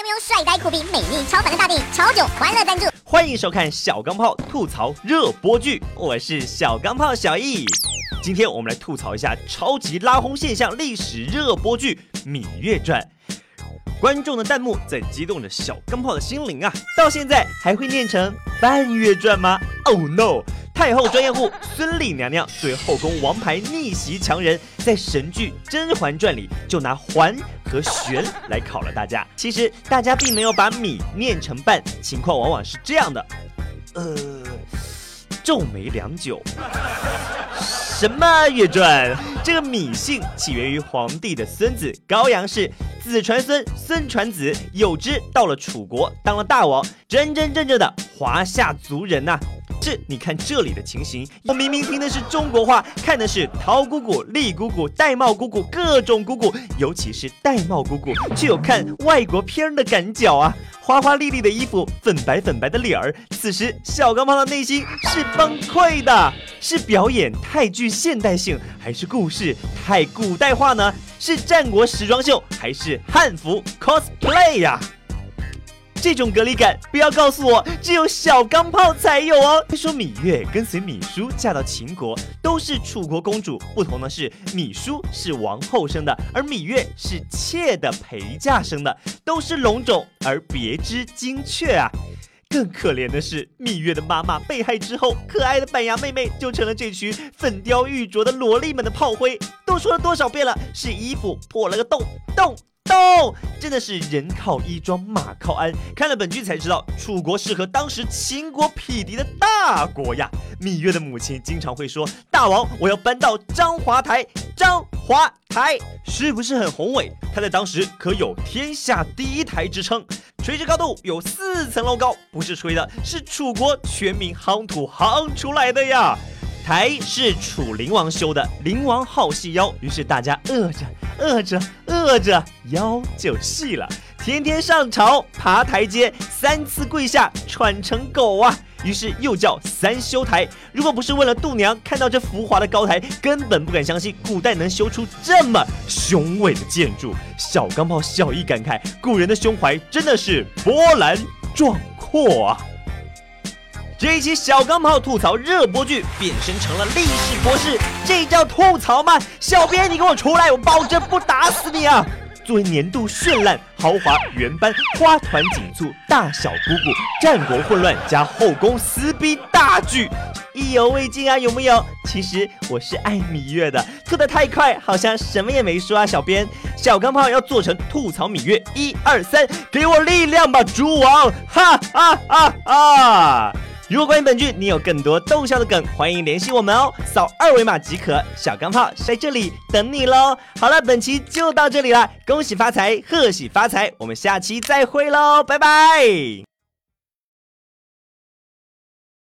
有没有帅呆酷毙、美丽超凡的大电影？超九欢乐赞助。欢迎收看小钢炮吐槽热播剧，我是小钢炮小易。今天我们来吐槽一下超级拉轰现象历史热播剧《芈月传》。观众的弹幕在激动着小钢炮的心灵啊！到现在还会念成半月传吗？Oh no！太后专业户孙俪娘娘对后宫王牌逆袭强人，在神剧《甄嬛传》里就拿环和玄来考了大家。其实大家并没有把米念成半，情况往往是这样的。呃，皱眉良久。什么月传？这个芈姓起源于皇帝的孙子高阳氏，子传孙，孙传子，有之到了楚国当了大王，真真正正的华夏族人呐。这你看这里的情形，我明明听的是中国话，看的是陶姑姑、丽姑姑、玳瑁姑姑各种姑姑，尤其是玳瑁姑姑，却有看外国片的感觉啊！花花丽丽的衣服，粉白粉白的脸儿，此时小钢炮的内心是崩溃的。是表演太具现代性，还是故事太古代化呢？是战国时装秀，还是汉服 cosplay 呀？这种隔离感，不要告诉我只有小钢炮才有哦。听说芈月跟随芈姝嫁到秦国，都是楚国公主。不同的是，芈姝是王后生的，而芈月是妾的陪嫁生的，都是龙种，而别枝精确啊。更可怜的是，芈月的妈妈被害之后，可爱的板牙妹妹就成了这群粉雕玉琢的萝莉们的炮灰。都说了多少遍了，是衣服破了个洞，洞。动，真的是人靠衣装，马靠鞍。看了本剧才知道，楚国是和当时秦国匹敌的大国呀。芈月的母亲经常会说：“大王，我要搬到章华台。”章华台是不是很宏伟？它在当时可有天下第一台之称，垂直高度有四层楼高，不是吹的，是楚国全民夯土夯出来的呀。台是楚灵王修的，灵王好细腰，于是大家饿着。饿着饿着，腰就细了。天天上朝爬台阶，三次跪下喘成狗啊！于是又叫三修台。如果不是问了度娘，看到这浮华的高台，根本不敢相信古代能修出这么雄伟的建筑。小钢炮小易感慨，古人的胸怀真的是波澜壮阔啊！这一期小钢炮吐槽热播剧变身成了历史博士，这叫吐槽吗？小编，你给我出来，我保证不打死你啊！作为年度绚烂、豪华、原班、花团锦簇、大小姑姑、战国混乱加后宫撕逼大剧，意犹未尽啊，有没有？其实我是爱芈月的，吐得太快，好像什么也没说啊。小编，小钢炮要做成吐槽芈月，一二三，给我力量吧，猪王！哈哈哈哈！如果关于本剧你有更多逗笑的梗，欢迎联系我们哦，扫二维码即可。小钢炮在这里等你喽。好了，本期就到这里了，恭喜发财，贺喜发财，我们下期再会喽，拜拜。